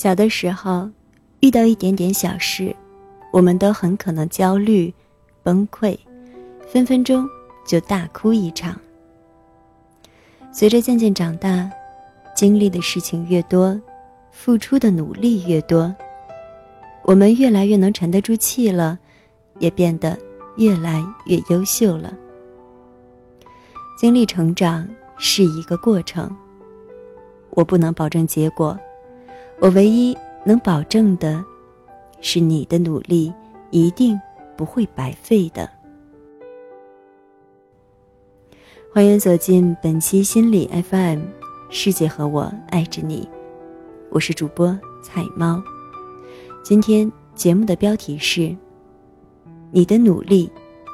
小的时候，遇到一点点小事，我们都很可能焦虑、崩溃，分分钟就大哭一场。随着渐渐长大，经历的事情越多，付出的努力越多，我们越来越能沉得住气了，也变得越来越优秀了。经历成长是一个过程，我不能保证结果。我唯一能保证的，是你的努力一定不会白费的。欢迎走进本期心理 FM，世界和我爱着你，我是主播彩猫。今天节目的标题是：你的努力，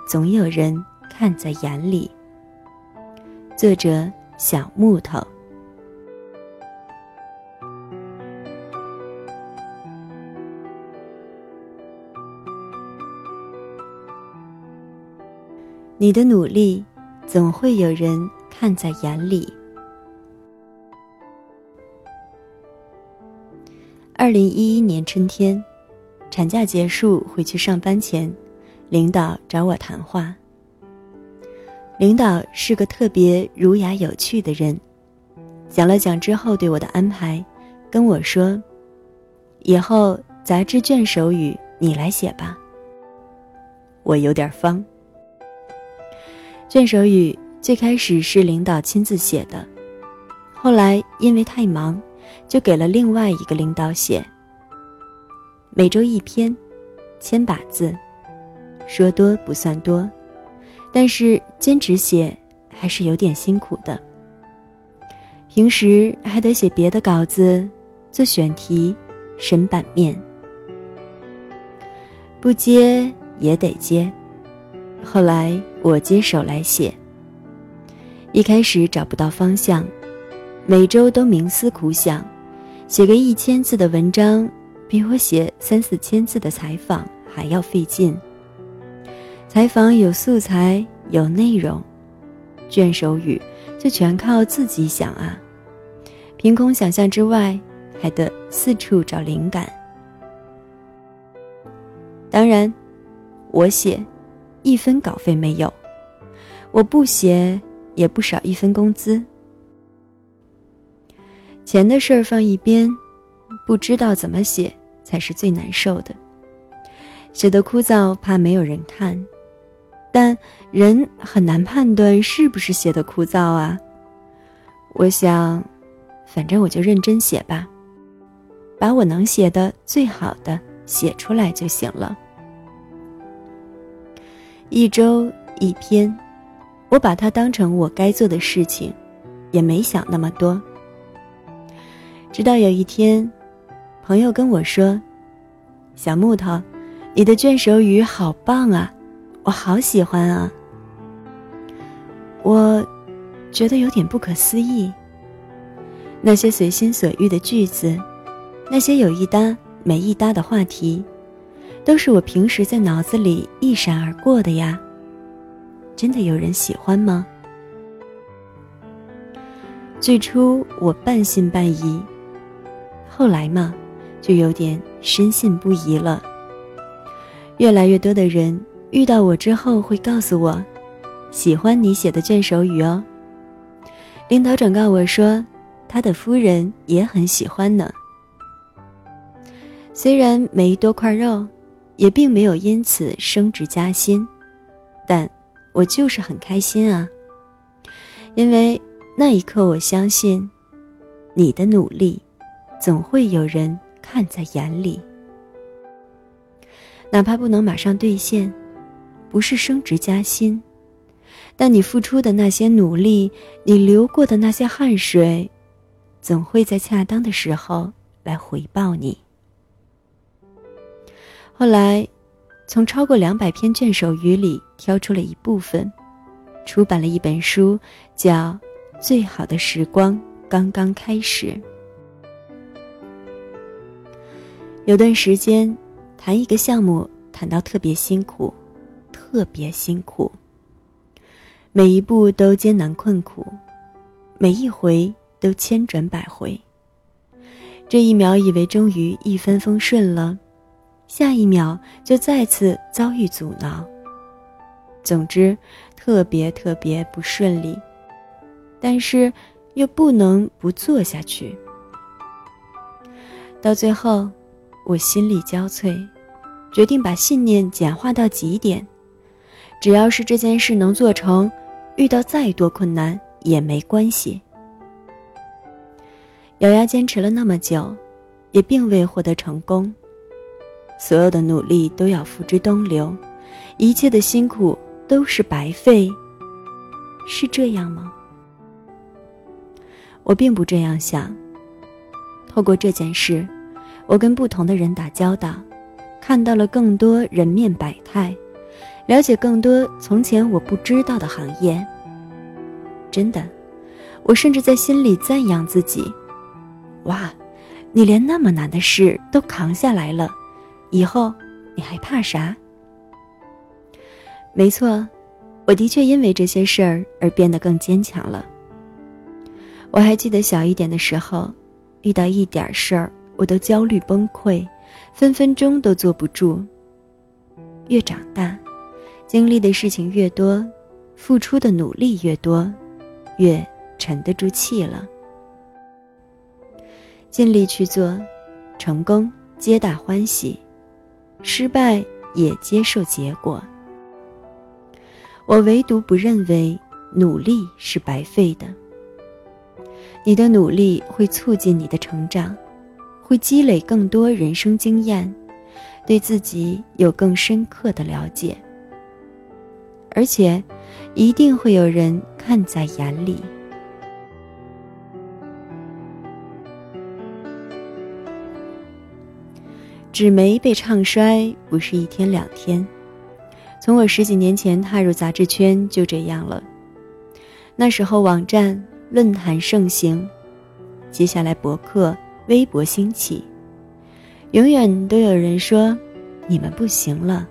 总有人看在眼里。作者：小木头。你的努力，总会有人看在眼里。二零一一年春天，产假结束回去上班前，领导找我谈话。领导是个特别儒雅有趣的人，讲了讲之后对我的安排，跟我说：“以后杂志卷首语你来写吧。”我有点方。卷首语最开始是领导亲自写的，后来因为太忙，就给了另外一个领导写。每周一篇，千把字，说多不算多，但是坚持写还是有点辛苦的。平时还得写别的稿子，做选题，审版面，不接也得接。后来我接手来写。一开始找不到方向，每周都冥思苦想，写个一千字的文章，比我写三四千字的采访还要费劲。采访有素材有内容，卷首语就全靠自己想啊，凭空想象之外，还得四处找灵感。当然，我写。一分稿费没有，我不写也不少一分工资。钱的事儿放一边，不知道怎么写才是最难受的。写的枯燥，怕没有人看，但人很难判断是不是写的枯燥啊。我想，反正我就认真写吧，把我能写的最好的写出来就行了。一周一篇，我把它当成我该做的事情，也没想那么多。直到有一天，朋友跟我说：“小木头，你的卷首语好棒啊，我好喜欢啊。”我觉得有点不可思议。那些随心所欲的句子，那些有一搭没一搭的话题。都是我平时在脑子里一闪而过的呀。真的有人喜欢吗？最初我半信半疑，后来嘛，就有点深信不疑了。越来越多的人遇到我之后会告诉我，喜欢你写的卷首语哦。领导转告我说，他的夫人也很喜欢呢。虽然没多块肉。也并没有因此升职加薪，但我就是很开心啊。因为那一刻，我相信，你的努力，总会有人看在眼里。哪怕不能马上兑现，不是升职加薪，但你付出的那些努力，你流过的那些汗水，总会在恰当的时候来回报你。后来，从超过两百篇卷首语里挑出了一部分，出版了一本书，叫《最好的时光刚刚开始》。有段时间，谈一个项目谈到特别辛苦，特别辛苦。每一步都艰难困苦，每一回都千转百回。这一秒以为终于一帆风顺了，下一秒就再次遭遇阻挠。总之，特别特别不顺利，但是又不能不做下去。到最后，我心力交瘁，决定把信念简化到极点，只要是这件事能做成，遇到再多困难也没关系。咬牙坚持了那么久，也并未获得成功。所有的努力都要付之东流，一切的辛苦都是白费。是这样吗？我并不这样想。透过这件事，我跟不同的人打交道，看到了更多人面百态，了解更多从前我不知道的行业。真的，我甚至在心里赞扬自己。哇，你连那么难的事都扛下来了，以后你还怕啥？没错，我的确因为这些事儿而变得更坚强了。我还记得小一点的时候，遇到一点事儿我都焦虑崩溃，分分钟都坐不住。越长大，经历的事情越多，付出的努力越多，越沉得住气了。尽力去做，成功皆大欢喜，失败也接受结果。我唯独不认为努力是白费的。你的努力会促进你的成长，会积累更多人生经验，对自己有更深刻的了解，而且一定会有人看在眼里。纸媒被唱衰不是一天两天，从我十几年前踏入杂志圈就这样了。那时候网站、论坛盛行，接下来博客、微博兴起，永远都有人说你们不行了。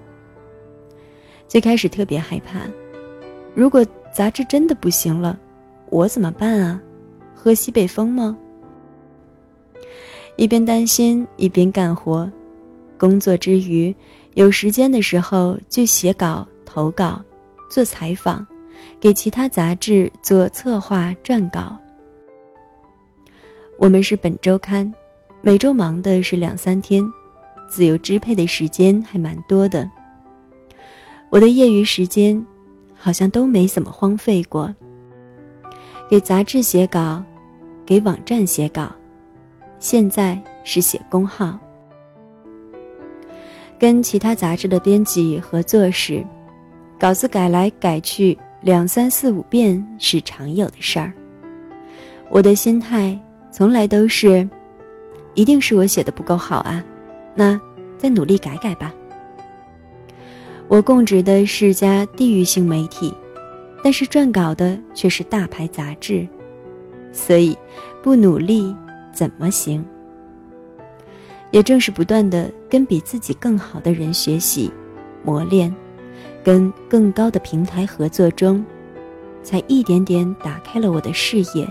最开始特别害怕，如果杂志真的不行了，我怎么办啊？喝西北风吗？一边担心一边干活。工作之余，有时间的时候就写稿、投稿、做采访，给其他杂志做策划、撰稿。我们是本周刊，每周忙的是两三天，自由支配的时间还蛮多的。我的业余时间好像都没怎么荒废过。给杂志写稿，给网站写稿，现在是写公号。跟其他杂志的编辑合作时，稿子改来改去两三四五遍是常有的事儿。我的心态从来都是，一定是我写的不够好啊，那再努力改改吧。我供职的是家地域性媒体，但是撰稿的却是大牌杂志，所以不努力怎么行？也正是不断的跟比自己更好的人学习、磨练，跟更高的平台合作中，才一点点打开了我的视野，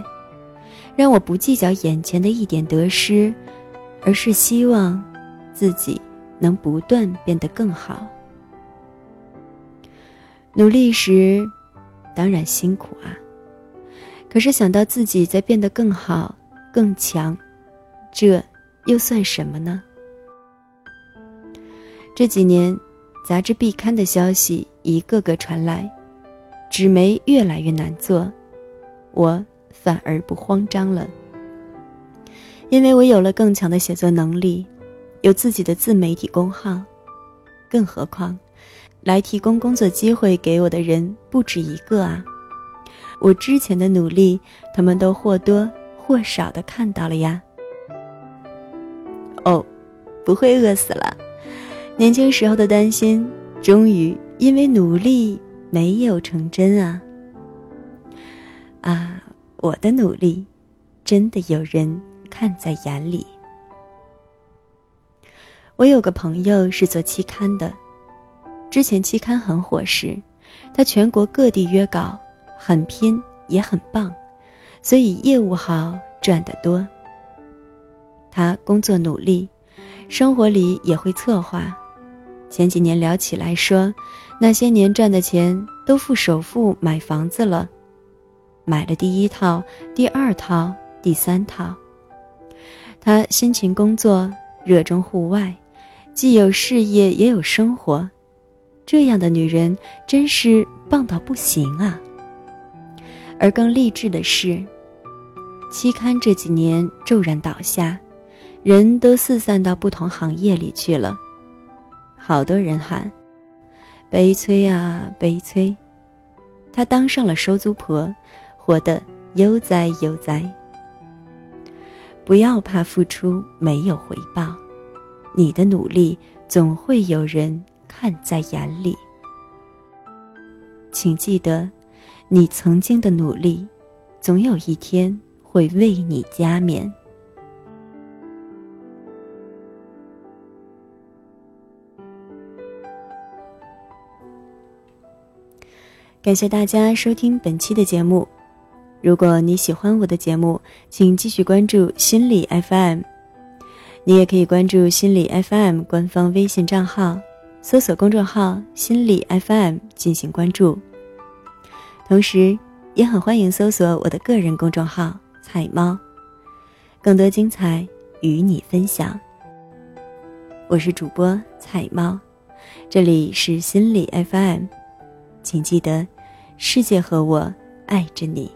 让我不计较眼前的一点得失，而是希望自己能不断变得更好。努力时，当然辛苦啊，可是想到自己在变得更好、更强，这。又算什么呢？这几年，杂志必刊的消息一个个传来，纸媒越来越难做，我反而不慌张了，因为我有了更强的写作能力，有自己的自媒体公号，更何况，来提供工作机会给我的人不止一个啊！我之前的努力，他们都或多或少的看到了呀。不会饿死了。年轻时候的担心，终于因为努力没有成真啊！啊，我的努力，真的有人看在眼里。我有个朋友是做期刊的，之前期刊很火时，他全国各地约稿，很拼也很棒，所以业务好，赚得多。他工作努力，生活里也会策划。前几年聊起来说，那些年赚的钱都付首付买房子了，买了第一套、第二套、第三套。他辛勤工作，热衷户外，既有事业也有生活，这样的女人真是棒到不行啊！而更励志的是，期刊这几年骤然倒下，人都四散到不同行业里去了，好多人喊：“悲催啊，悲催！”她当上了收租婆，活得悠哉悠哉。不要怕付出没有回报，你的努力总会有人看在眼里。请记得，你曾经的努力，总有一天会为你加冕。感谢大家收听本期的节目。如果你喜欢我的节目，请继续关注心理 FM。你也可以关注心理 FM 官方微信账号，搜索公众号“心理 FM” 进行关注。同时，也很欢迎搜索我的个人公众号“彩猫”，更多精彩与你分享。我是主播彩猫，这里是心理 FM，请记得，世界和我爱着你。